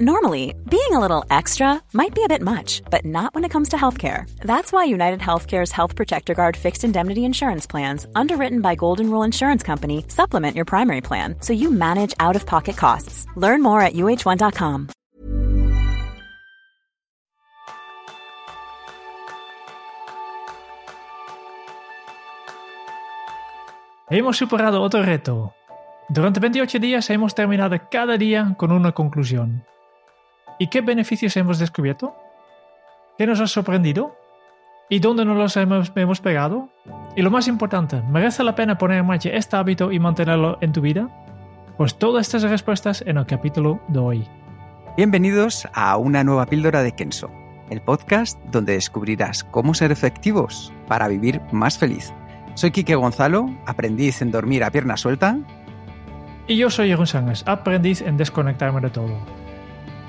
Normally, being a little extra might be a bit much, but not when it comes to healthcare. That's why United Healthcare's Health Protector Guard fixed indemnity insurance plans, underwritten by Golden Rule Insurance Company, supplement your primary plan so you manage out of pocket costs. Learn more at uh1.com. Hemos superado otro reto. Durante 28 días hemos terminado cada día con una conclusión. ¿Y qué beneficios hemos descubierto? ¿Qué nos ha sorprendido? ¿Y dónde nos los hemos, hemos pegado? Y lo más importante, ¿merece la pena poner en marcha este hábito y mantenerlo en tu vida? Pues todas estas respuestas en el capítulo de hoy. Bienvenidos a una nueva píldora de Kenso, el podcast donde descubrirás cómo ser efectivos para vivir más feliz. Soy Quique Gonzalo, aprendiz en dormir a pierna suelta. Y yo soy Jeroen Sánchez, aprendiz en desconectarme de todo.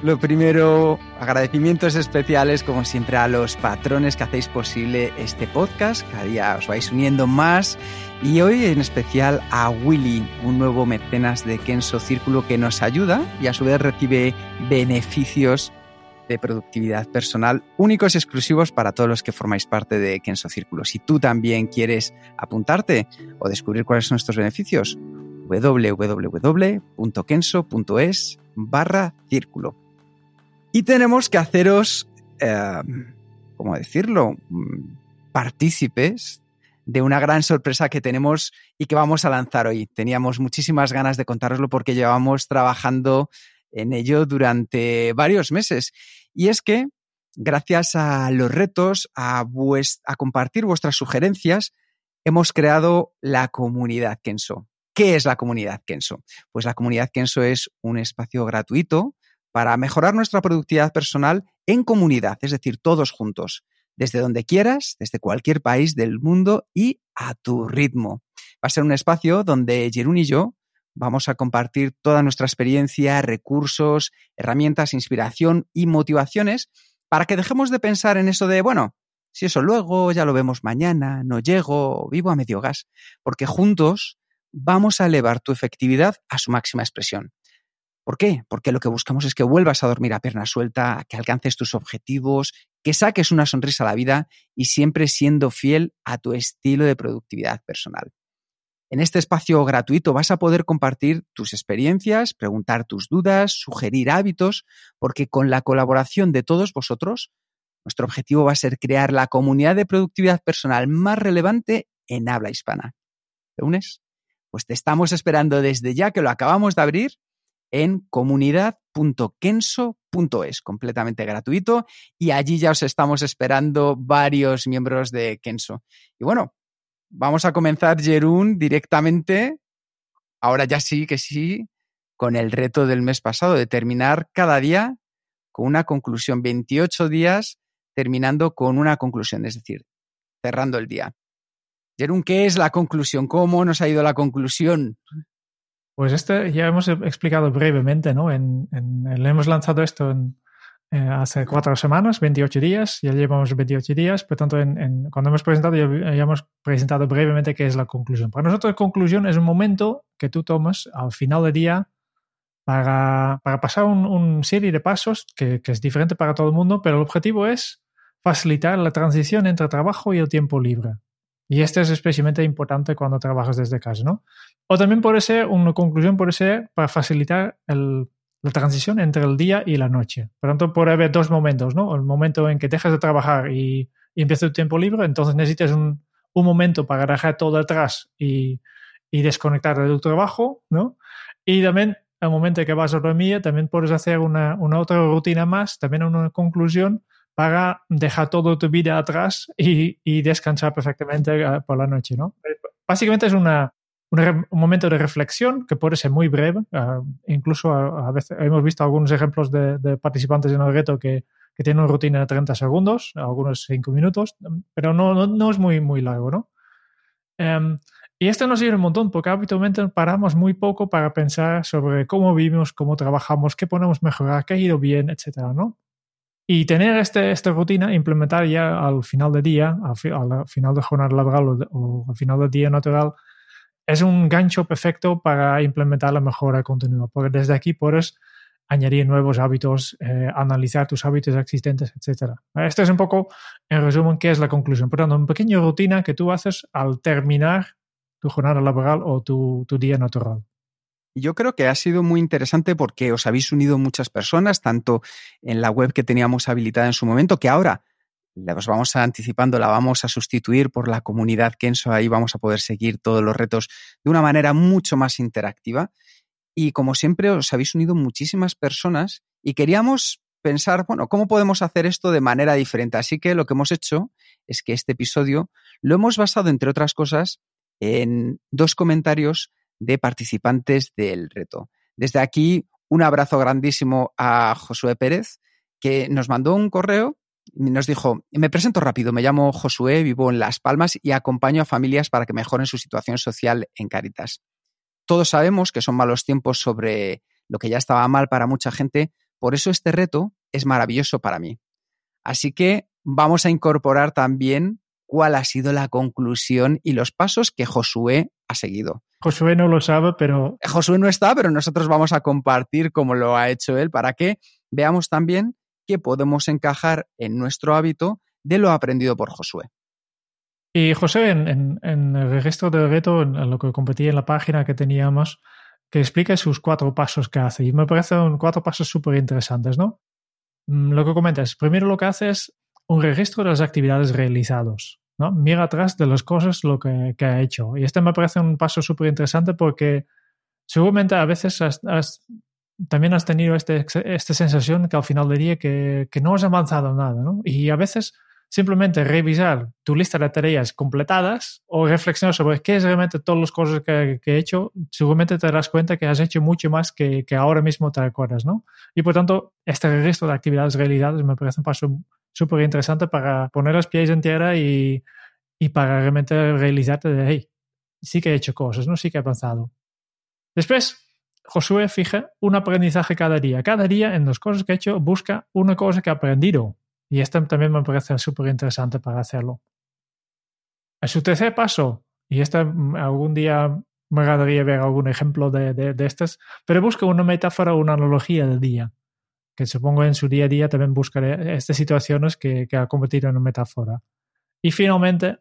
Lo primero, agradecimientos especiales como siempre a los patrones que hacéis posible este podcast. Cada día os vais uniendo más. Y hoy en especial a Willy, un nuevo mecenas de Kenso Círculo que nos ayuda y a su vez recibe beneficios de productividad personal únicos y exclusivos para todos los que formáis parte de Kenso Círculo. Si tú también quieres apuntarte o descubrir cuáles son estos beneficios, www.kenso.es barra círculo. Y tenemos que haceros, eh, ¿cómo decirlo?, partícipes de una gran sorpresa que tenemos y que vamos a lanzar hoy. Teníamos muchísimas ganas de contároslo porque llevamos trabajando en ello durante varios meses. Y es que, gracias a los retos, a, a compartir vuestras sugerencias, hemos creado la comunidad Kenso. ¿Qué es la comunidad Kenso? Pues la comunidad Kenso es un espacio gratuito para mejorar nuestra productividad personal en comunidad, es decir, todos juntos, desde donde quieras, desde cualquier país del mundo y a tu ritmo. Va a ser un espacio donde Jerún y yo vamos a compartir toda nuestra experiencia, recursos, herramientas, inspiración y motivaciones para que dejemos de pensar en eso de, bueno, si eso luego, ya lo vemos mañana, no llego, vivo a medio gas, porque juntos vamos a elevar tu efectividad a su máxima expresión. ¿Por qué? Porque lo que buscamos es que vuelvas a dormir a pierna suelta, que alcances tus objetivos, que saques una sonrisa a la vida y siempre siendo fiel a tu estilo de productividad personal. En este espacio gratuito vas a poder compartir tus experiencias, preguntar tus dudas, sugerir hábitos, porque con la colaboración de todos vosotros, nuestro objetivo va a ser crear la comunidad de productividad personal más relevante en habla hispana. ¿Te unes? Pues te estamos esperando desde ya que lo acabamos de abrir en comunidad.kenso.es, completamente gratuito, y allí ya os estamos esperando varios miembros de Kenso. Y bueno, vamos a comenzar, Jerún, directamente, ahora ya sí que sí, con el reto del mes pasado, de terminar cada día con una conclusión, 28 días terminando con una conclusión, es decir, cerrando el día. Jerún, ¿qué es la conclusión? ¿Cómo nos ha ido la conclusión? Pues este ya hemos explicado brevemente, ¿no? En, hemos lanzado esto en, eh, hace cuatro semanas, 28 días, ya llevamos 28 días, por tanto, en, cuando hemos presentado, ya, hemos presentado brevemente qué es la conclusión. Para nosotros, la conclusión es un momento que tú tomas al final del día para, para pasar una un serie de pasos que, que es diferente para todo el mundo, pero el objetivo es facilitar la transición entre trabajo y el tiempo libre. Y esto es especialmente importante cuando trabajas desde casa, ¿no? O también puede ser, una conclusión puede ser para facilitar la transición entre el día y la noche. Por tanto, puede haber dos momentos, ¿no? El momento en que dejas de trabajar y, empieza tu tiempo libre, entonces necesitas un, momento para dejar todo atrás y, y desconectar de tu trabajo, ¿no? Y también el momento en que vas a dormir, también puedes hacer una otra rutina más, también una conclusión para dejar toda tu vida atrás y, y descansar perfectamente eh, por la noche, ¿no? Básicamente es una, un, momento de reflexión que puede ser muy breve. Uh, incluso a, a, veces hemos visto algunos ejemplos de, de, participantes en el reto que, que tienen una rutina de 30 segundos, algunos 5 minutos, pero no, no, no, es muy, muy largo, ¿no? Um, y esto nos sirve un montón porque habitualmente paramos muy poco para pensar sobre cómo vivimos, cómo trabajamos, qué podemos mejorar, qué ha ido bien, etcétera, ¿no? Y tener este, esta rutina, implementar ya al final del día, al, al final de jornada laboral o, al final del día natural, es un gancho perfecto para implementar la mejora continua, porque desde aquí puedes añadir nuevos hábitos, eh, analizar tus hábitos existentes, etc. Esto es un poco, en resumen, qué es la conclusión. Por tanto, una pequeña rutina que tú haces al terminar tu jornada laboral o tu, tu día natural. Yo creo que ha sido muy interesante porque os habéis unido muchas personas, tanto en la web que teníamos habilitada en su momento, que ahora os vamos anticipando, la vamos a sustituir por la comunidad Kenso. Ahí vamos a poder seguir todos los retos de una manera mucho más interactiva. Y como siempre, os habéis unido muchísimas personas y queríamos pensar, bueno, ¿cómo podemos hacer esto de manera diferente? Así que lo que hemos hecho es que este episodio lo hemos basado, entre otras cosas, en dos comentarios de participantes del reto. Desde aquí, un abrazo grandísimo a Josué Pérez, que nos mandó un correo nos dijo, me presento rápido, me llamo Josué, vivo en Las Palmas y acompaño a familias para que mejoren su situación social en Caritas. Todos sabemos que son malos tiempos sobre lo que ya estaba mal para mucha gente, por eso este reto es maravilloso para mí. Así que vamos a incorporar también cuál ha sido la conclusión y los pasos que Josué ha seguido. Josué no lo sabe, pero... Josué no está, pero nosotros vamos a compartir cómo lo ha hecho él para que veamos también que podemos encajar en nuestro hábito de lo aprendido por Josué. Y José, en, el registro del reto, en lo que competí en la página que teníamos, que explica sus cuatro pasos que hace. Y me parecen cuatro pasos súper interesantes, ¿no? Mm, lo que comentas, primero lo que hace es un registro de las actividades realizadas. ¿no? Mira atrás de las cosas lo que, ha hecho. Y este me parece un paso súper interesante porque seguramente a veces has, también has tenido este, esta sensación que al final del día que, que, no has avanzado nada, ¿no? Y a veces simplemente revisar tu lista de tareas completadas o reflexionar sobre qué es realmente todas las cosas que, he hecho, seguramente te darás cuenta que has hecho mucho más que, que ahora mismo te recuerdas, ¿no? Y por tanto, este registro de actividades realizadas me parece un paso súper interesante para poner los pies en tierra y, y para realmente realizarte de, hey, sí que he hecho cosas, ¿no? Sí que he avanzado. Después, Josué fija un aprendizaje cada día. Cada día en las cosas que ha hecho busca una cosa que ha aprendido. Y esto también me parece súper interesante para hacerlo. En su tercer paso, y este algún día me agradaría ver algún ejemplo de, de, estas, pero busca una metáfora o una analogía del día, que supongo en su día a día también buscaré estas situaciones que, que ha convertido en una metáfora. Y finalmente,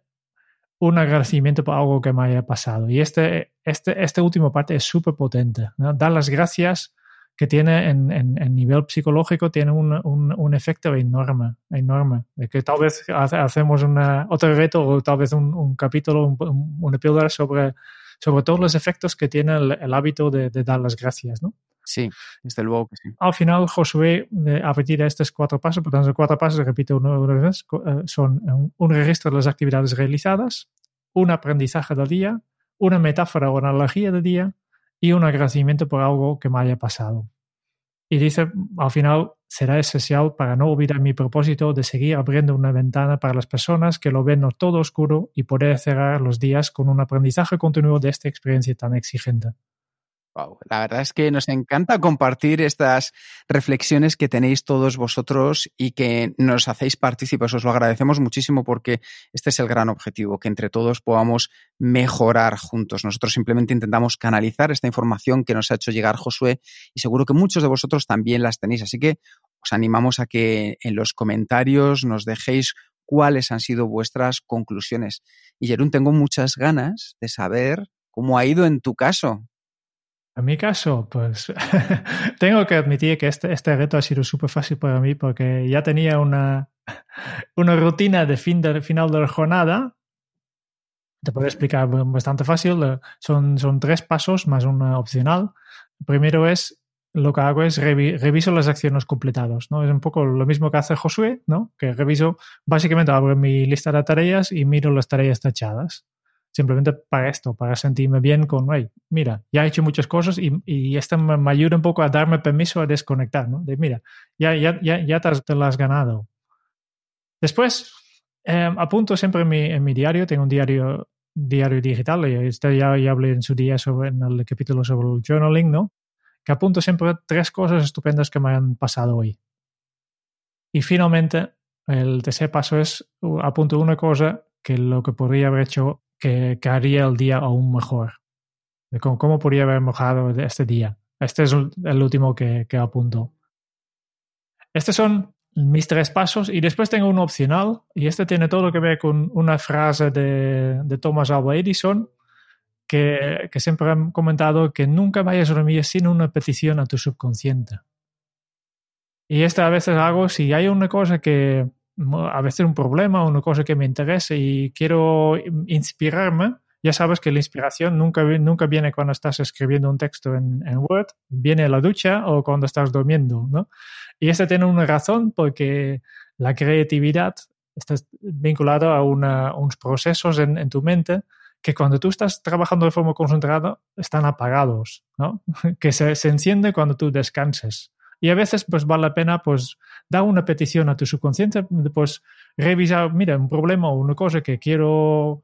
un agradecimiento por algo que me haya pasado. Y este, este, esta última parte es súper potente. Dar las gracias que tiene en, en, nivel psicológico tiene un, un, efecto enorme, enorme. De que tal vez hacemos una, otro reto o tal vez un, capítulo, un, una píldora sobre, sobre todos los efectos que tiene el, hábito de, dar las gracias, ¿no? Sí, desde luego que sí. Al final, Josué, a partir de estos cuatro pasos, por tanto, cuatro pasos, repito una vez, eh, son un registro de las actividades realizadas, un aprendizaje del día, una metáfora o analogía del día y un agradecimiento por algo que me haya pasado. Y dice, al final, será esencial para no olvidar mi propósito de seguir abriendo una ventana para las personas que lo ven todo oscuro y poder cerrar los días con un aprendizaje continuo de esta experiencia tan exigente. La verdad es que nos encanta compartir estas reflexiones que tenéis todos vosotros y que nos hacéis partícipes. Os lo agradecemos muchísimo porque este es el gran objetivo, que entre todos podamos mejorar juntos. Nosotros simplemente intentamos canalizar esta información que nos ha hecho llegar Josué y seguro que muchos de vosotros también las tenéis. Así que os animamos a que en los comentarios nos dejéis cuáles han sido vuestras conclusiones. Y Jerún, tengo muchas ganas de saber cómo ha ido en tu caso. En mi caso, pues tengo que admitir que este, este reto ha sido súper fácil para mí porque ya tenía una, una rutina de, fin de final de la jornada. Te puedo explicar bastante fácil. Eh, son, son tres pasos más una opcional. primero es, lo que hago es reviso las acciones completadas. ¿no? Es un poco lo mismo que hace Josué, ¿no? que reviso, básicamente abro mi lista de tareas y miro las tareas tachadas simplemente para esto, para sentirme bien con, hey, mira, ya he hecho muchas cosas y, y esto me, ayuda un poco a darme permiso a desconectar, ¿no? De, mira, ya, ya, ya, ya te, lo has ganado. Después, eh, apunto siempre en mi, en mi diario, tengo un diario, diario digital, y esto ya, ya hablé en su día sobre, en el capítulo sobre el journaling, ¿no? Que apunto siempre tres cosas estupendas que me han pasado hoy. Y finalmente, el tercer paso es, apunto una cosa que lo que podría haber hecho que, haría el día aún mejor. De cómo, podría haber mejorado este día. Este es el último que, que apunto. Estos son mis tres pasos y después tengo uno opcional y este tiene todo que ver con una frase de, de Thomas Alva Edison que, que, siempre han comentado que nunca vayas a dormir sin una petición a tu subconsciente. Y esta a veces hago si hay una cosa que, a veces un problema, una cosa que me interesa y quiero inspirarme, ya sabes que la inspiración nunca, nunca viene cuando estás escribiendo un texto en, en Word, viene en la ducha o cuando estás durmiendo, ¿no? Y eso tiene una razón porque la creatividad está vinculada a una, unos procesos en, en, tu mente que cuando tú estás trabajando de forma concentrada están apagados, ¿no? que se, se enciende cuando tú descanses. Y a veces pues vale la pena pues dar una petición a tu subconsciente, pues revisar, mira, un problema o una cosa que quiero,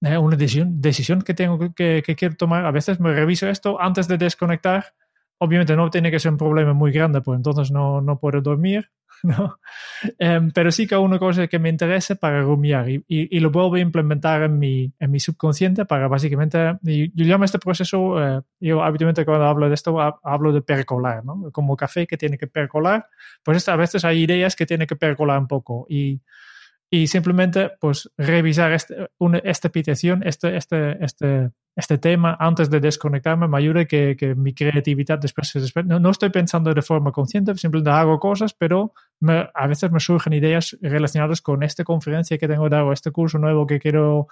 eh, una decisión, decisión que tengo que, que, quiero tomar, a veces me reviso esto antes de desconectar. Obviamente no tiene que ser un problema muy grande, pues entonces no, no puedo dormir, ¿no? Um, pero sí que una cosa que me interese para rumiar y, lo vuelvo a implementar en mi, en mi subconsciente para básicamente, yo llamo este proceso, uh, yo habitualmente cuando hablo de esto hablo de percolar, ¿no? Como café que tiene que percolar, pues a veces hay ideas que tiene que percolar un poco y y simplemente pues revisar este, esta petición, este, este, este, este tema antes de desconectarme me ayuda que, que mi creatividad después se no, no, estoy pensando de forma consciente, simplemente hago cosas, pero me, a veces me surgen ideas relacionadas con esta conferencia que tengo que dar o este curso nuevo que quiero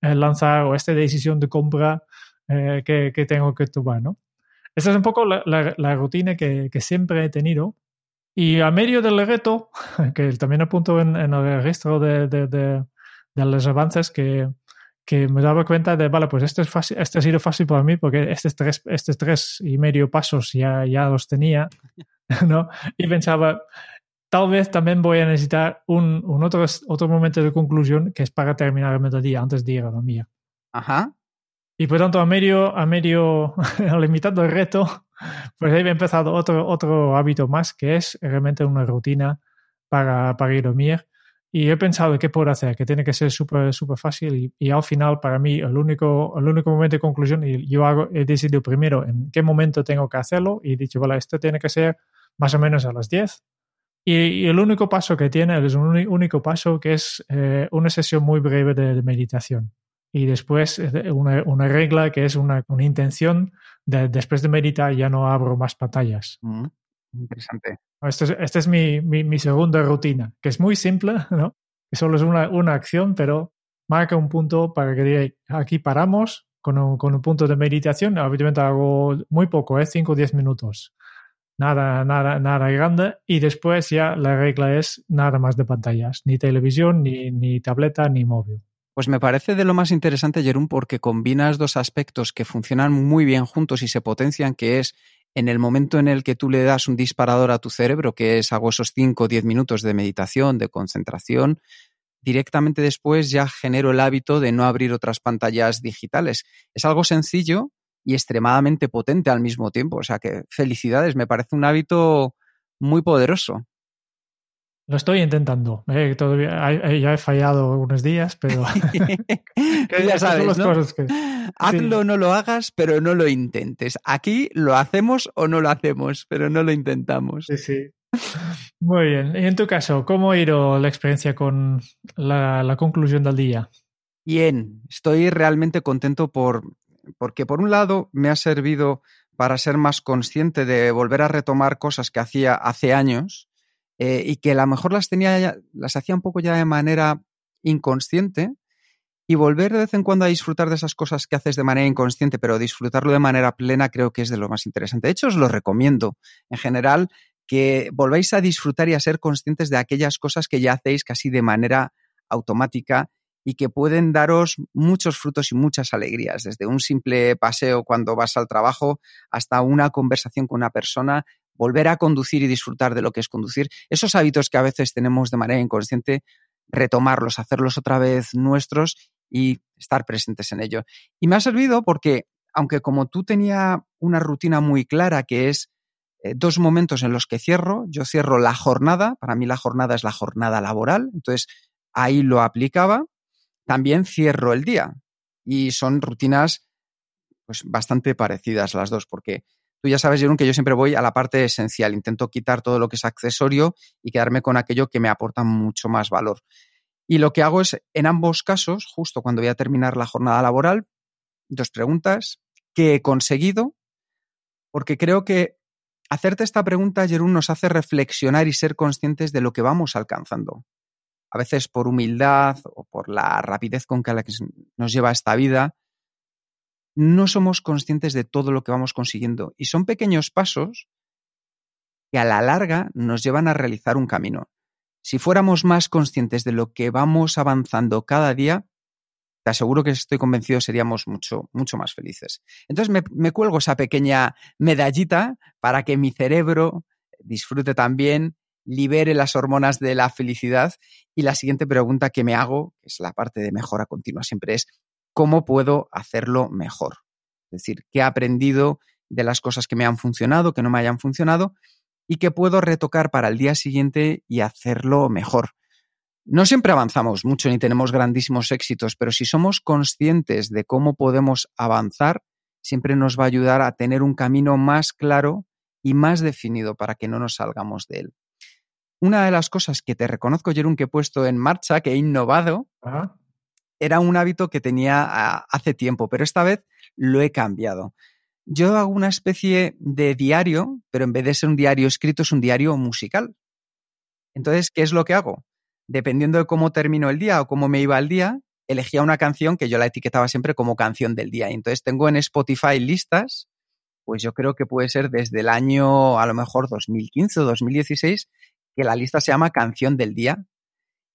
eh, lanzar o esta decisión de compra eh, que, que, tengo que tomar, ¿no? Esa es un poco la, la, la rutina que, que siempre he tenido y a medio del reto, que también apunto en, en el registro de, de, de, de, los avances, que, que me daba cuenta de, vale, pues esto, es fácil, esto ha sido fácil para mí porque estos tres, estos tres y medio pasos ya, ya los tenía, ¿no? Y pensaba, tal vez también voy a necesitar un, un otro, otro momento de conclusión que es para terminar el mediodía antes de ir a dormir. Ajá. Y por tanto, a medio, a medio, mitad del reto, pues ahí he empezado otro, otro hábito más, que es realmente una rutina para, para ir a dormir. Y he pensado qué puedo hacer, que tiene que ser súper super fácil. Y, y, al final, para mí, el único, el único momento de conclusión, y yo hago, he decidido primero en qué momento tengo que hacerlo. Y he dicho, vale, esto tiene que ser más o menos a las 10. Y, y el único paso que tiene es un único paso que es eh, una sesión muy breve de, de meditación y después eh, una, una, regla que es una, una intención de después de meditar ya no abro más pantallas. Mm, interesante. Esta es, este es mi, mi, mi, segunda rutina, que es muy simple, ¿no? Que solo es una, una acción, pero marca un punto para que diga, aquí paramos con un, con un punto de meditación. Habitualmente hago muy poco, ¿eh? 5 o 10 minutos. Nada, nada, nada grande. Y después ya la regla es nada más de pantallas, ni televisión, ni, ni tableta, ni móvil. Pues me parece de lo más interesante, Jerón, porque combinas dos aspectos que funcionan muy bien juntos y se potencian, que es en el momento en el que tú le das un disparador a tu cerebro, que es hago esos 5 o 10 minutos de meditación, de concentración, directamente después ya genero el hábito de no abrir otras pantallas digitales. Es algo sencillo y extremadamente potente al mismo tiempo. O sea que felicidades, me parece un hábito muy poderoso. Lo estoy intentando. Eh, todavía, ya he fallado unos días, pero. ya sabes, ¿no? cosas que... Hazlo o sí. no lo hagas, pero no lo intentes. Aquí lo hacemos o no lo hacemos, pero no lo intentamos. Sí, sí. Muy bien. Y en tu caso, ¿cómo ha ido la experiencia con la, la conclusión del día? Bien, estoy realmente contento por, porque, por un lado, me ha servido para ser más consciente de volver a retomar cosas que hacía hace años eh, y que a lo mejor las tenía ya, las hacía un poco ya de manera inconsciente y volver de vez en cuando a disfrutar de esas cosas que haces de manera inconsciente, pero disfrutarlo de manera plena creo que es de lo más interesante. De hecho, os lo recomiendo en general que volváis a disfrutar y a ser conscientes de aquellas cosas que ya hacéis casi de manera automática y que pueden daros muchos frutos y muchas alegrías, desde un simple paseo cuando vas al trabajo hasta una conversación con una persona volver a conducir y disfrutar de lo que es conducir, esos hábitos que a veces tenemos de manera inconsciente, retomarlos, hacerlos otra vez nuestros y estar presentes en ello. Y me ha servido porque, aunque como tú tenía una rutina muy clara que es eh, dos momentos en los que cierro, yo cierro la jornada, para mí la jornada es la jornada laboral, entonces ahí lo aplicaba, también cierro el día y son rutinas pues bastante parecidas las dos porque Tú ya sabes, Jerón, que yo siempre voy a la parte esencial. Intento quitar todo lo que es accesorio y quedarme con aquello que me aporta mucho más valor. Y lo que hago es, en ambos casos, justo cuando voy a terminar la jornada laboral, dos preguntas. ¿Qué he conseguido? Porque creo que hacerte esta pregunta, Jerún, nos hace reflexionar y ser conscientes de lo que vamos alcanzando. A veces por humildad o por la rapidez con que nos lleva esta vida, no somos conscientes de todo lo que vamos consiguiendo. Y son pequeños pasos que a la larga nos llevan a realizar un camino. Si fuéramos más conscientes de lo que vamos avanzando cada día, te aseguro que estoy convencido seríamos mucho, mucho más felices. Entonces me, me cuelgo esa pequeña medallita para que mi cerebro disfrute también, libere las hormonas de la felicidad. Y la siguiente pregunta que me hago, que es la parte de mejora continua siempre, es cómo puedo hacerlo mejor. Es decir, qué he aprendido de las cosas que me han funcionado, que no me hayan funcionado y qué puedo retocar para el día siguiente y hacerlo mejor. No siempre avanzamos mucho ni tenemos grandísimos éxitos, pero si somos conscientes de cómo podemos avanzar, siempre nos va a ayudar a tener un camino más claro y más definido para que no nos salgamos de él. Una de las cosas que te reconozco, Jerón, que he puesto en marcha, que he innovado, era un hábito que tenía hace tiempo, pero esta vez lo he cambiado. Yo hago una especie de diario, pero en vez de ser un diario escrito, es un diario musical. Entonces, ¿qué es lo que hago? Dependiendo de cómo termino el día o cómo me iba el día, elegía una canción que yo la etiquetaba siempre como canción del día. Entonces tengo en Spotify listas, pues yo creo que puede ser desde el año a lo mejor 2015 o 2016, que la lista se llama Canción del Día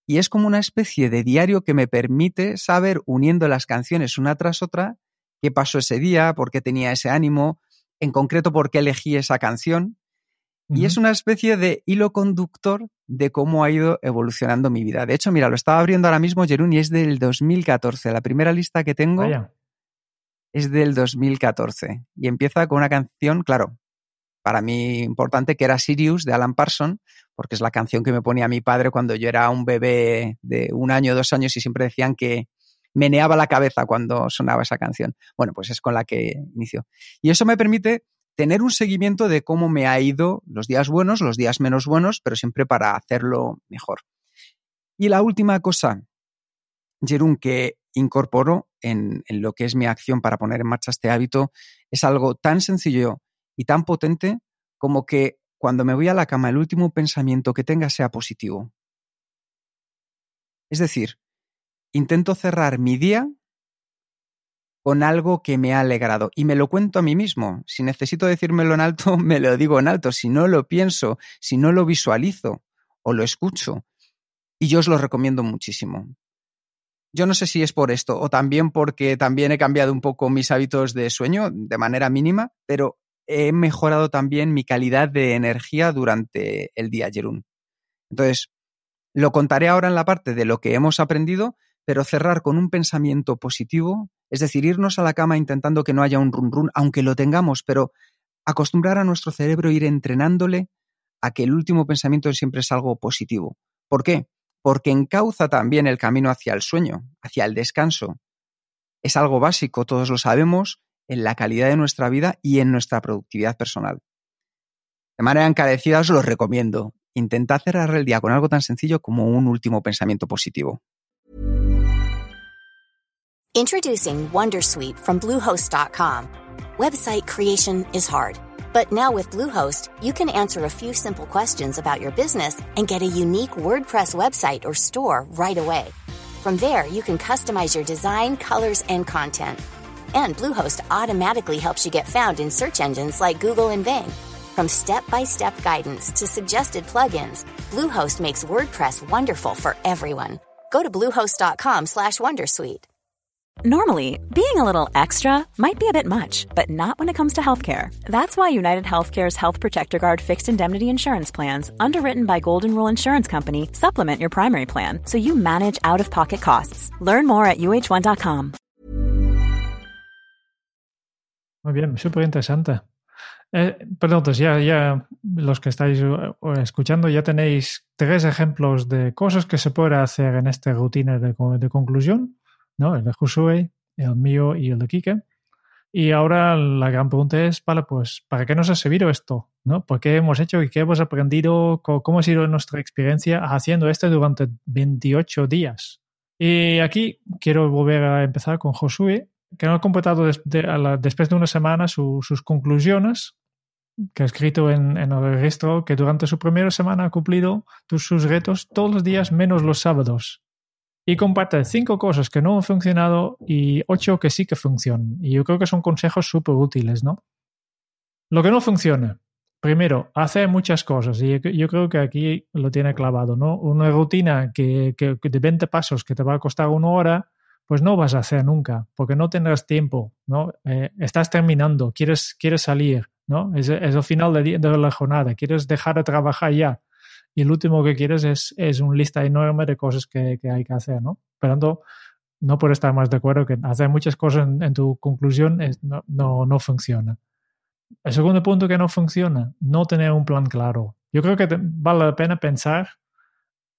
y es como una especie de diario que me permite saber, uniendo las canciones una tras otra, qué pasó ese día, por qué tenía ese ánimo, en concreto por qué elegí esa canción. Y es una especie de hilo conductor de cómo ha ido evolucionando mi vida. De hecho, mira, lo estaba abriendo ahora mismo, Jerún, y es del 2014. La primera lista que tengo es del 2014. Y empieza con una canción, claro, para mí importante, que era Sirius de Alan Parson, porque es la canción que me ponía mi padre cuando yo era un bebé de un año, dos años y siempre decían que meneaba la cabeza cuando sonaba esa canción. Bueno, pues es con la que inicio. Y eso me permite tener un seguimiento de cómo me ha ido los días buenos, los días menos buenos, pero siempre para hacerlo mejor. Y la última cosa, Jerún, que incorporo en lo que es mi acción para poner en marcha este hábito, es algo tan sencillo y tan potente como que cuando me voy a la cama el último pensamiento que tenga sea positivo. Es decir, intento cerrar mi día con algo que me ha alegrado y me lo cuento a mí mismo. Si necesito decírmelo en alto, me lo digo en alto. Si no lo pienso, si no lo visualizo o lo escucho. Y yo os lo recomiendo muchísimo. Yo no sé si es por esto o también porque también he cambiado un poco mis hábitos de sueño de manera mínima, pero he mejorado también mi calidad de energía durante el día, Jerún. Entonces, lo contaré ahora en la parte de lo que hemos aprendido, pero cerrar con un pensamiento positivo, es decir, irnos a la cama intentando que no haya un run run, aunque lo tengamos, pero acostumbrar a nuestro cerebro, ir entrenándole a que el último pensamiento siempre es algo positivo. ¿Por qué? Porque encauza también el camino hacia el sueño, hacia el descanso. Es algo básico, todos lo sabemos, en la calidad de nuestra vida y en nuestra productividad personal. De manera encarecida os lo recomiendo. Intentad cerrar el día con algo tan sencillo como un último pensamiento positivo. Introducing Wondersuite from Bluehost.com. Website creation is hard, but now with Bluehost, you can answer a few simple questions about your business and get a unique WordPress website or store right away. From there, you can customize your design, colors, and content And Bluehost automatically helps you get found in search engines like Google and Bing. From step-by-step guidance to suggested plugins, Bluehost makes WordPress wonderful for everyone. Go to bluehost.com/wondersuite. Normally, being a little extra might be a bit much, but not when it comes to healthcare. That's why United Healthcare's Health Protector Guard fixed indemnity insurance plans, underwritten by Golden Rule Insurance Company, supplement your primary plan so you manage out-of-pocket costs. Learn more at uh1.com. Muy bien, súper interesante. Eh, perdón, entonces ya, ya los que estáis eh, escuchando ya tenéis tres ejemplos de cosas que se puede hacer en esta rutina de, conclusión, ¿no? El de Josué, el mío y el de Kike. Y ahora la gran pregunta es, vale, pues, ¿para qué nos ha servido esto? ¿No? ¿Por qué hemos hecho y qué hemos aprendido? ¿Cómo ha sido nuestra experiencia haciendo esto durante 28 días? Y aquí quiero volver a empezar con Josué, que ha completado después de una semana sus conclusiones, que ha escrito en, el registro que durante su primera semana ha cumplido sus retos todos los días menos los sábados y comparte cinco cosas que no han funcionado y ocho que sí que funcionan. Y yo creo que son consejos súper útiles, ¿no? Lo que no funciona. Primero, hace muchas cosas y yo creo que aquí lo tiene clavado, ¿no? Una rutina que, de 20 pasos que te va a costar una hora, pues no vas a hacer nunca, porque no tendrás tiempo, ¿no? Eh, estás terminando, quieres, quieres salir, ¿no? Es, el final de, de la jornada, quieres dejar de trabajar ya y el último que quieres es, es un lista enorme de cosas que, que hay que hacer, ¿no? Pero no por estar más de acuerdo que hacer muchas cosas en, tu conclusión es, no, no, no, funciona. El segundo punto que no funciona, no tener un plan claro. Yo creo que vale la pena pensar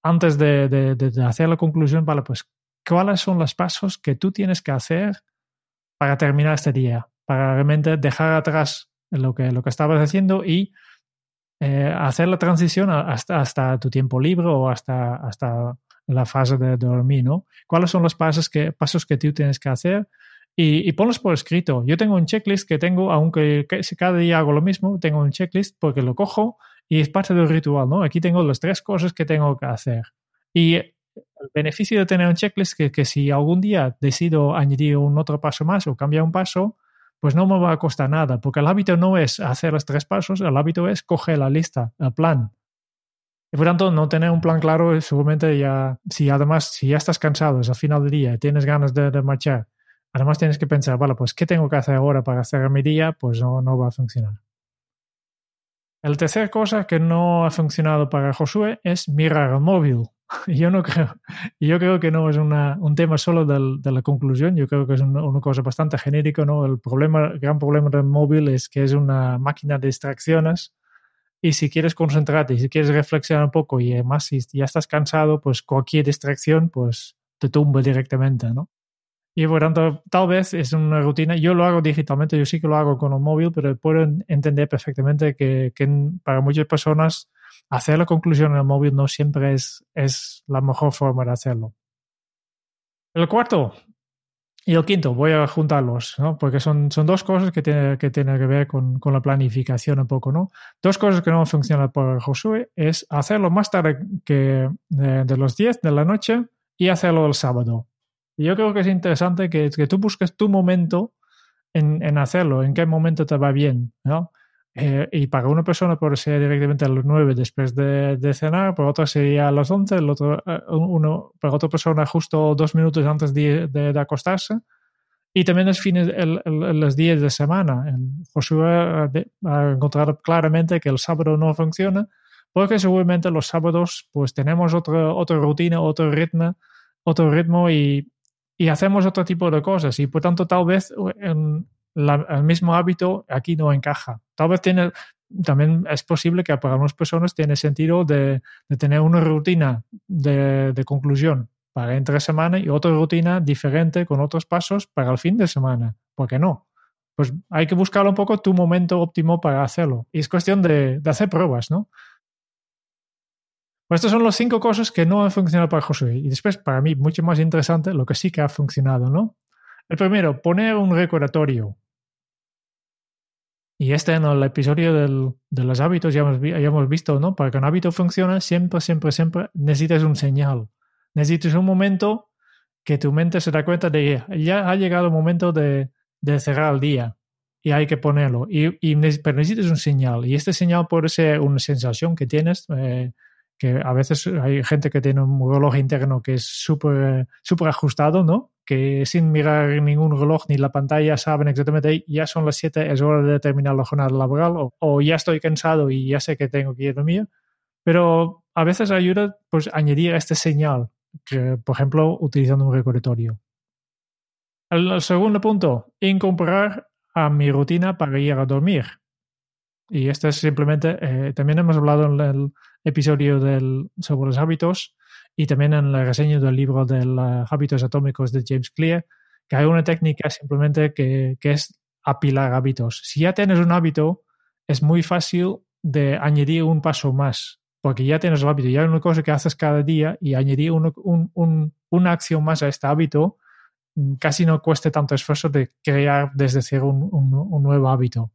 antes de, de, de, hacer la conclusión, vale, pues, ¿cuáles son los pasos que tú tienes que hacer para terminar este día? Para realmente dejar atrás lo que, lo que estabas haciendo y eh, hacer la transición hasta, hasta tu tiempo libre o hasta, hasta la fase de dormir, ¿no? ¿Cuáles son los pasos que, pasos que tú tienes que hacer? Y, ponlos por escrito. Yo tengo un checklist que tengo, aunque cada día hago lo mismo, tengo un checklist porque lo cojo y es parte del ritual, ¿no? Aquí tengo las tres cosas que tengo que hacer. Y el beneficio de tener un checklist es que, que si algún día decido añadir un otro paso más o cambiar un paso, pues no me va a costar nada, porque el hábito no es hacer los tres pasos, el hábito es coger la lista, el plan. Y por tanto, no tener un plan claro, seguramente ya, si además, si ya estás cansado, es al final del día tienes ganas de, marchar, además tienes que pensar, vale, pues ¿qué tengo que hacer ahora para hacer mi día? Pues no, no va a funcionar. La tercera cosa que no ha funcionado para Josué es mirar el móvil. Yo no creo, yo creo que no es una, un tema solo del, de la conclusión, yo creo que es una, una, cosa bastante genérica, ¿no? El problema, el gran problema del móvil es que es una máquina de distracciones y si quieres concentrarte si quieres reflexionar un poco y además si ya estás cansado, pues cualquier distracción pues te tumba directamente, ¿no? Y por tanto, tal vez es una rutina, yo lo hago digitalmente, yo sí que lo hago con un móvil, pero puedo entender perfectamente que, que para muchas personas hacer la conclusión en el móvil no siempre es, es la mejor forma de hacerlo. El cuarto y el quinto, voy a juntarlos, ¿no? porque son, son dos cosas que tienen que, que ver con, con, la planificación un poco. ¿no? Dos cosas que no funcionan por Josué es hacerlo más tarde que de, de los 10 de la noche y hacerlo el sábado. Y yo creo que es interesante que, que tú busques tu momento en, en, hacerlo, en qué momento te va bien. ¿no? Eh, y para una persona puede ser directamente a las 9 después de, de, cenar, para otra sería a las 11, el otro, eh, uno, para otra persona justo dos minutos antes de, de, de acostarse. Y también los fines, el, el, los días de semana. Josué ha encontrado claramente que el sábado no funciona, porque seguramente los sábados pues tenemos otro, otra rutina, otro ritmo, otro ritmo y, y hacemos otro tipo de cosas. Y por tanto, tal vez en, la, el mismo hábito aquí no encaja. Tal vez tiene, también es posible que para algunas personas tiene sentido de, tener una rutina de, de, conclusión para entre semana y otra rutina diferente con otros pasos para el fin de semana. ¿Por qué no? Pues hay que buscar un poco tu momento óptimo para hacerlo. Y es cuestión de, de hacer pruebas, ¿no? Pues estas son las cinco cosas que no han funcionado para Josué. Y después, para mí, mucho más interesante, lo que sí que ha funcionado, ¿no? El primero, poner un recordatorio. Y este en el episodio del, de los hábitos ya hemos, ya hemos visto, ¿no? Para que un hábito funcione, siempre, siempre, siempre necesitas un señal. Necesitas un momento que tu mente se da cuenta de que ya ha llegado el momento de, de cerrar el día y hay que ponerlo. Y, y, pero necesitas un señal. Y este señal puede ser una sensación que tienes, eh, que a veces hay gente que tiene un reloj interno que es súper ajustado, ¿no? Que sin mirar ningún reloj ni la pantalla saben exactamente ya son las 7, es hora de terminar la jornada laboral o, o, ya estoy cansado y ya sé que tengo que ir a dormir. Pero a veces ayuda pues añadir este señal, que, por ejemplo, utilizando un recordatorio. El, segundo punto, incorporar a mi rutina para ir a dormir. Y este es simplemente, eh, también hemos hablado en el episodio del, sobre los hábitos, y también en la reseña del libro de hábitos atómicos de James Clear, que hay una técnica simplemente que, que es apilar hábitos. Si ya tienes un hábito, es muy fácil de añadir un paso más, porque ya tienes el hábito, ya es una cosa que haces cada día y añadir una acción más a este hábito mm, casi no cueste tanto esfuerzo de crear desde cero un, nuevo hábito.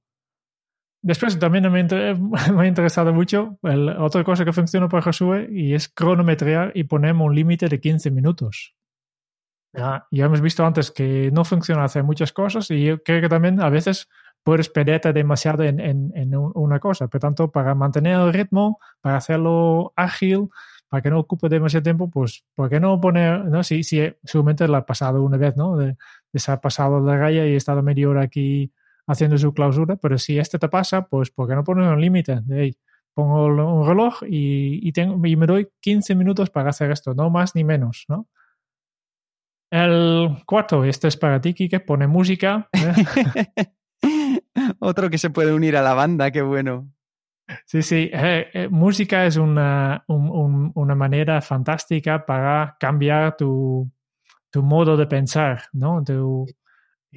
Después también me, ha interesado mucho otra cosa que funciona para Josué y es cronometrear y ponemos un límite de 15 minutos. Ya, ya, hemos visto antes que no funciona hacer muchas cosas y yo creo que también a veces puedes perderte demasiado en, en, en, una cosa. Por tanto, para mantener el ritmo, para hacerlo ágil, para que no ocupe demasiado tiempo, pues, ¿por qué no poner, no? Si, si seguramente lo ha pasado una vez, ¿no? De, se ha pasado la raya y he estado media hora aquí haciendo su clausura, pero si este te pasa, pues, ¿por qué no poner un límite? De, pongo un reloj y, y, tengo, y me doy 15 minutos para hacer esto, no más ni menos, ¿no? El cuarto, este es para ti, Kike, pone música. ¿eh? Otro que se puede unir a la banda, qué bueno. Sí, sí, eh, eh, música es una, una, manera fantástica para cambiar tu, tu modo de pensar, ¿no?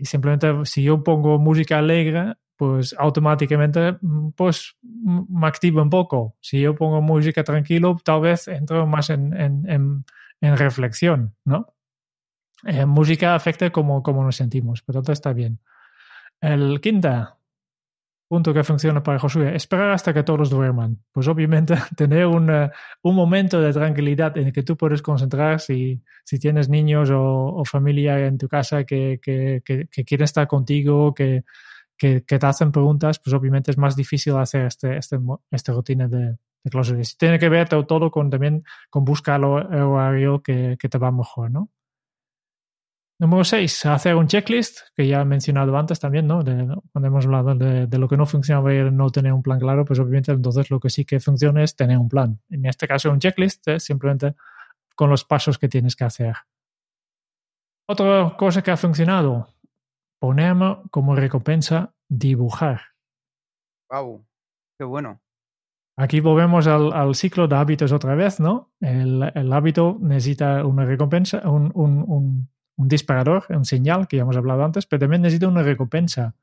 Y simplemente si yo pongo música alegre, pues automáticamente pues, me activa un poco. Si yo pongo música tranquilo, tal vez entro más en, en, en, reflexión, ¿no? Eh, música afecta como, como nos sentimos, pero todo está bien. El quinta punto que funciona para Josué, esperar hasta que todos duerman. Pues obviamente tener un, un momento de tranquilidad en el que tú puedes concentrar si, si tienes niños o, familia en tu casa que, que, quieren estar contigo, que, que, te hacen preguntas, pues obviamente es más difícil hacer este, este, esta rutina de, de tiene que ver todo, con también con buscar el horario que te va mejor, ¿no? Número 6, hacer un checklist, que ya he mencionado antes también, ¿no? Cuando hemos hablado de, de, lo que no funciona y no tener un plan claro, pues obviamente entonces lo que sí que funciona es tener un plan. En este caso, un checklist simplemente con los pasos que tienes que hacer. Otra cosa que ha funcionado, ponerme como recompensa dibujar. ¡Wow! ¡Qué bueno! Aquí volvemos al, al, ciclo de hábitos otra vez, ¿no? El, el hábito necesita una recompensa, un, un, un un disparador, un señal, que ya hemos hablado antes, pero también necesito una recompensa.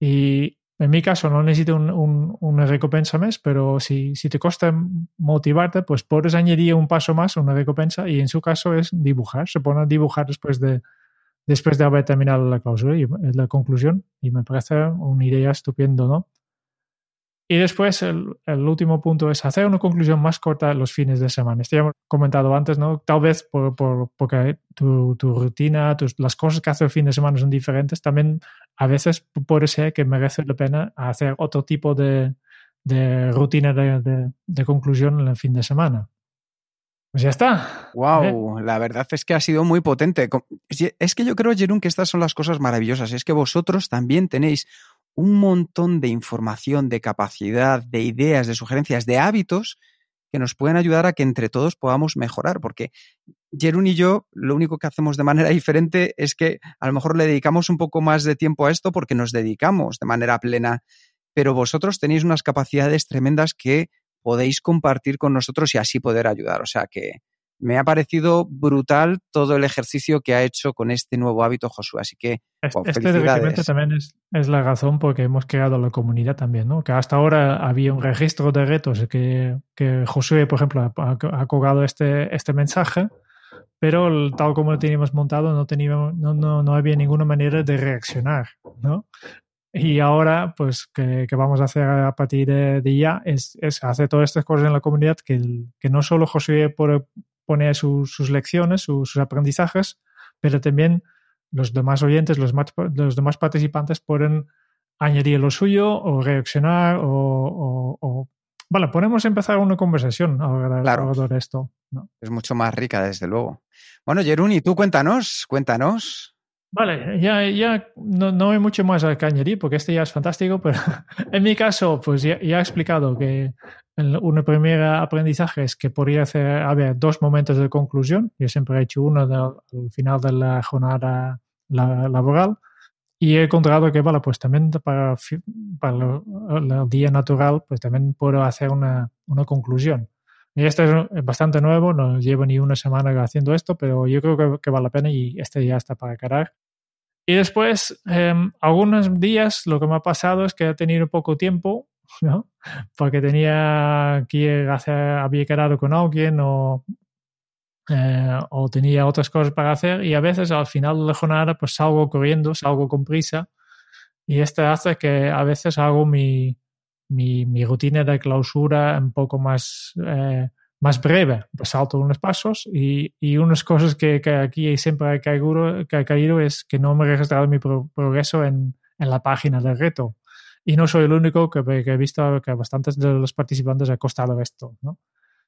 Y en mi caso no necesito un, una recompensa más, pero si, si te cuesta motivarte, pues puedes añadir un paso más, una recompensa, y en su caso es dibujar. Se pone a dibujar después de, después de haber terminado la clausura la conclusión. Y me parece una idea estupenda, ¿no? Y después el, el, último punto es hacer una conclusión más corta los fines de semana. Esto ya hemos comentado antes, ¿no? Tal vez por, por, porque tu, tu rutina, tus, las cosas que haces el fin de semana son diferentes. También a veces puede ser que merece la pena hacer otro tipo de, de rutina de, de, de, conclusión en el fin de semana. Pues ya está. Wow, ¿Eh? la verdad es que ha sido muy potente. Es que yo creo, Jerón, que estas son las cosas maravillosas. Es que vosotros también tenéis un montón de información, de capacidad, de ideas, de sugerencias, de hábitos que nos pueden ayudar a que entre todos podamos mejorar, porque Jerún y yo lo único que hacemos de manera diferente es que a lo mejor le dedicamos un poco más de tiempo a esto porque nos dedicamos de manera plena, pero vosotros tenéis unas capacidades tremendas que podéis compartir con nosotros y así poder ayudar. O sea que me ha parecido brutal todo el ejercicio que ha hecho con este nuevo hábito Josué. Así que, wow, este también es, es, la razón por que hemos creado la comunidad también, ¿no? Que hasta ahora había un registro de retos que, que Josué, por ejemplo, ha, ha colgado este, este mensaje, pero tal como lo teníamos montado no, teníamos, no, no, no había ninguna manera de reaccionar, ¿no? Y ahora, pues, que, que, vamos a hacer a partir de, de ya es, es, hacer todas estas cosas en la comunidad que, que no solo Josué por, pone sus, sus lecciones, sus, sus, aprendizajes, pero también los demás oyentes, los, más, los demás participantes pueden añadir lo suyo o reaccionar o, o, o Vale, podemos empezar una conversación ahora claro. de esto. ¿no? Es mucho más rica, desde luego. Bueno, Jeruni, tú cuéntanos, cuéntanos. Vale, ya, ya no, no, hay mucho más que añadir porque este ya es fantástico, pero en mi caso, pues ya, ya he explicado que un primer aprendizaje es que podría hacer, haber dos momentos de conclusión. Yo siempre he hecho uno de, al final de la jornada la, laboral y he encontrado que, vale, pues también para, para el día natural, pues también puedo hacer una, una conclusión. Y este es bastante nuevo, no llevo ni una semana haciendo esto, pero yo creo que, que vale la pena y este ya está para cargar. Y después, em, algunos días lo que me ha pasado es que he tenido poco tiempo, ¿no? Porque tenía que hacer, había quedado con alguien o, eh, o tenía otras cosas para hacer y a veces al final de la jornada pues salgo corriendo, salgo con prisa y esto hace que a veces hago mi, mi, mi rutina de clausura un poco más... Eh, más breve, pues salto unos pasos y, y unas cosas que, que aquí siempre he caído, que he caído es que no me he registrado mi progreso en, en, la página del reto. Y no soy el único que, que, he visto que a bastantes de los participantes ha costado esto. ¿no?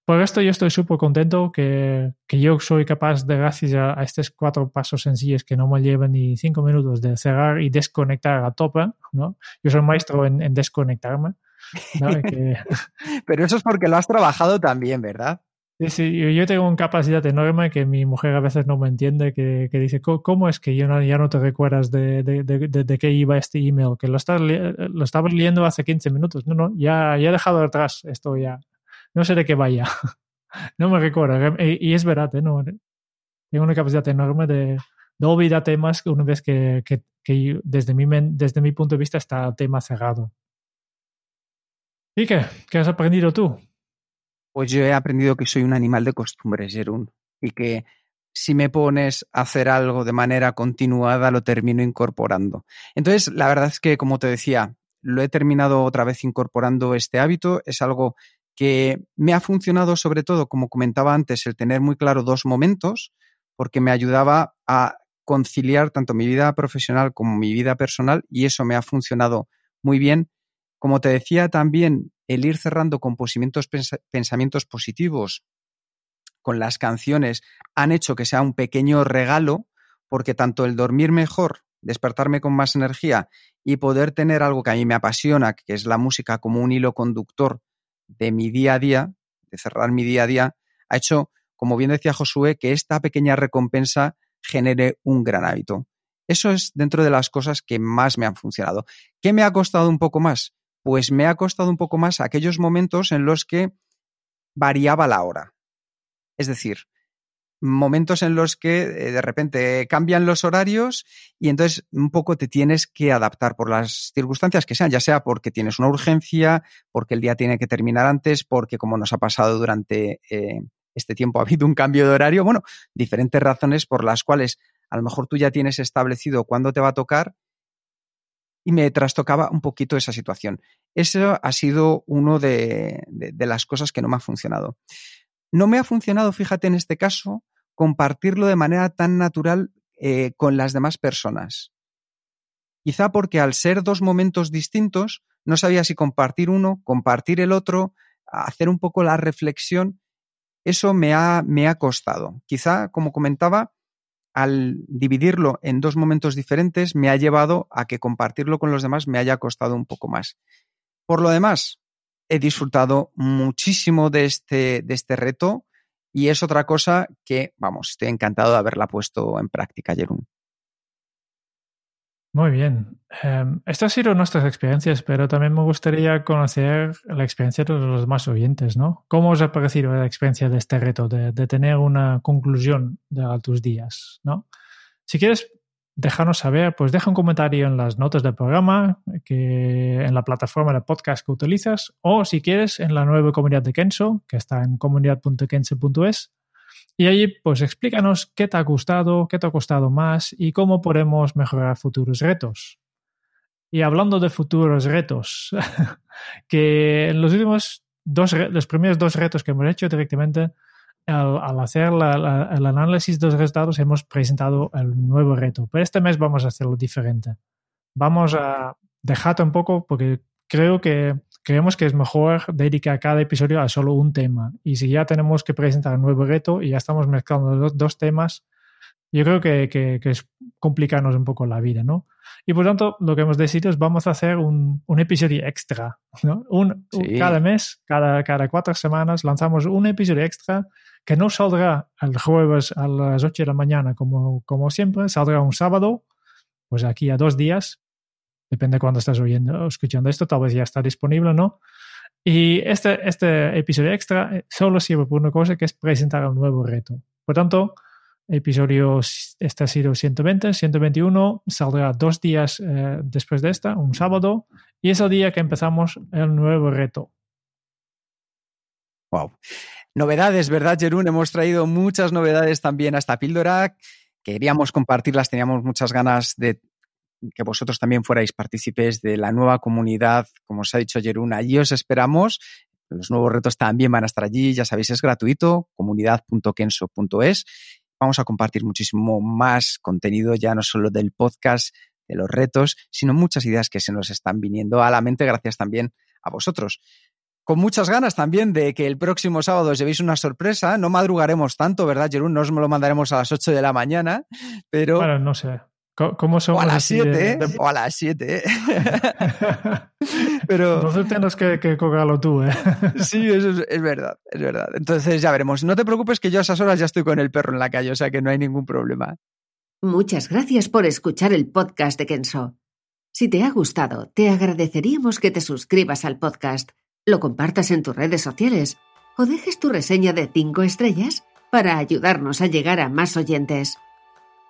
Por esto yo estoy súper contento que, que, yo soy capaz de, gracias a, a, estos cuatro pasos sencillos que no me llevan ni cinco minutos de cerrar y desconectar a tope, ¿no? Yo soy maestro en, en desconectarme. Pero eso es porque lo has trabajado también, ¿verdad? Sí, sí, yo tengo una capacidad enorme que mi mujer a veces no me entiende, que, que dice, ¿cómo es que yo no, ya no te recuerdas de, de, de, de qué iba este email? Que lo, estás, lo estabas leyendo hace 15 minutos. No, no, ya, ya he dejado atrás esto ya. No sé de qué vaya. no me recuerdo. Y, y es verdad, ¿eh? no, tengo una capacidad enorme de, olvidar temas una vez que, que, que desde, mi, desde mi punto de vista está el tema cerrado. ¿Y qué? ¿Qué has aprendido tú? Pues yo he aprendido que soy un animal de costumbres, Jerún, y que si me pones a hacer algo de manera continuada, lo termino incorporando. Entonces, la verdad es que, como te decía, lo he terminado otra vez incorporando este hábito. Es algo que me ha funcionado sobre todo, como comentaba antes, el tener muy claro dos momentos, porque me ayudaba a conciliar tanto mi vida profesional como mi vida personal y eso me ha funcionado muy bien como te decía también, el ir cerrando con pensamientos positivos con las canciones han hecho que sea un pequeño regalo, porque tanto el dormir mejor, despertarme con más energía y poder tener algo que a mí me apasiona, que es la música como un hilo conductor de mi día a día, de cerrar mi día a día, ha hecho, como bien decía Josué, que esta pequeña recompensa genere un gran hábito. Eso es dentro de las cosas que más me han funcionado. ¿Qué me ha costado un poco más? Pues me ha costado un poco más aquellos momentos en los que variaba la hora. Es decir, momentos en los que eh, de repente cambian los horarios y entonces un poco te tienes que adaptar por las circunstancias que sean, ya sea porque tienes una urgencia, porque el día tiene que terminar antes, porque como nos ha pasado durante eh, este tiempo ha habido un cambio de horario, bueno, diferentes razones por las cuales a lo mejor tú ya tienes establecido cuándo te va a tocar y me trastocaba un poquito esa situación. Eso ha sido uno de, de, las cosas que no me ha funcionado. No me ha funcionado, fíjate en este caso, compartirlo de manera tan natural eh, con las demás personas. Quizá porque al ser dos momentos distintos, no sabía si compartir uno, compartir el otro, hacer un poco la reflexión. Eso me ha, me ha costado. Quizá, como comentaba, al dividirlo en dos momentos diferentes me ha llevado a que compartirlo con los demás me haya costado un poco más. Por lo demás, he disfrutado muchísimo de este, de este reto y es otra cosa que, vamos, estoy encantado de haberla puesto en práctica, Jerún. Muy bien. Um, estas han sido nuestras experiencias, pero también me gustaría conocer la experiencia de los demás oyentes, ¿no? ¿Cómo os ha parecido la experiencia de este reto, de, de tener una conclusión de tus días, ¿no? Si quieres dejarnos saber, pues deja un comentario en las notas del programa, que en la plataforma de podcast que utilizas, o si quieres en la nueva comunidad de Kenso, que está en comunidad.kenso.es, y allí, pues explícanos qué te ha gustado, qué te ha costado más y cómo podemos mejorar futuros retos. Y hablando de futuros retos, que en los últimos dos, los primeros dos retos que hemos hecho directamente, al, hacer el análisis de los resultados, hemos presentado el nuevo reto. Pero este mes vamos a hacerlo diferente. Vamos a dejarte un poco, porque creo que creemos que es mejor dedicar cada episodio a solo un tema. Y si ya tenemos que presentar un nuevo reto y ya estamos mezclando dos, dos temas, yo creo que, que, que, es complicarnos un poco la vida, ¿no? Y por tanto, lo que hemos decidido es vamos a hacer un, un episodio extra, ¿no? Un, sí. Cada mes, cada, cada cuatro semanas, lanzamos un episodio extra que no saldrá el jueves a las 8 de la mañana como, como siempre, saldrá un sábado, pues aquí a dos días, Depende de cuándo estás oyendo, escuchando esto, tal vez ya está disponible, ¿no? Y este, este episodio extra eh, solo sirve por una cosa que es presentar un nuevo reto. Por tanto, episodio, este ha sido 120, 121, saldrá dos días eh, después de esta, un sábado, y es el día que empezamos el nuevo reto. Wow. Novedades, ¿verdad, Jerún? Hemos traído muchas novedades también a esta píldora. Queríamos compartirlas, teníamos muchas ganas de que vosotros también fuerais partícipes de la nueva comunidad. Como os ha dicho Jerún, allí os esperamos. Los nuevos retos también van a estar allí, ya sabéis, es gratuito, comunidad.kenso.es. Vamos a compartir muchísimo más contenido, ya no solo del podcast, de los retos, sino muchas ideas que se nos están viniendo a la mente gracias también a vosotros. Con muchas ganas también de que el próximo sábado os llevéis una sorpresa. No madrugaremos tanto, ¿verdad, Jerún? No os lo mandaremos a las 8 de la mañana, pero... Bueno, no sé. ¿Cómo somos o a las 7, ¿eh? O a las 7, ¿eh? Pero... Entonces tienes que, que cogerlo tú, ¿eh? sí, eso es, es, verdad, es verdad. Entonces ya veremos. No te preocupes que yo a esas horas ya estoy con el perro en la calle, o sea que no hay ningún problema. Muchas gracias por escuchar el podcast de Kenso. Si te ha gustado, te agradeceríamos que te suscribas al podcast, lo compartas en tus redes sociales o dejes tu reseña de 5 estrellas para ayudarnos a llegar a más oyentes.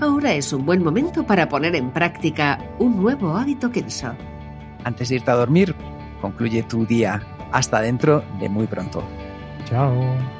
Ahora es un buen momento para poner en práctica un nuevo hábito Kenso. Antes de irte a dormir, concluye tu día. Hasta dentro de muy pronto. Chao.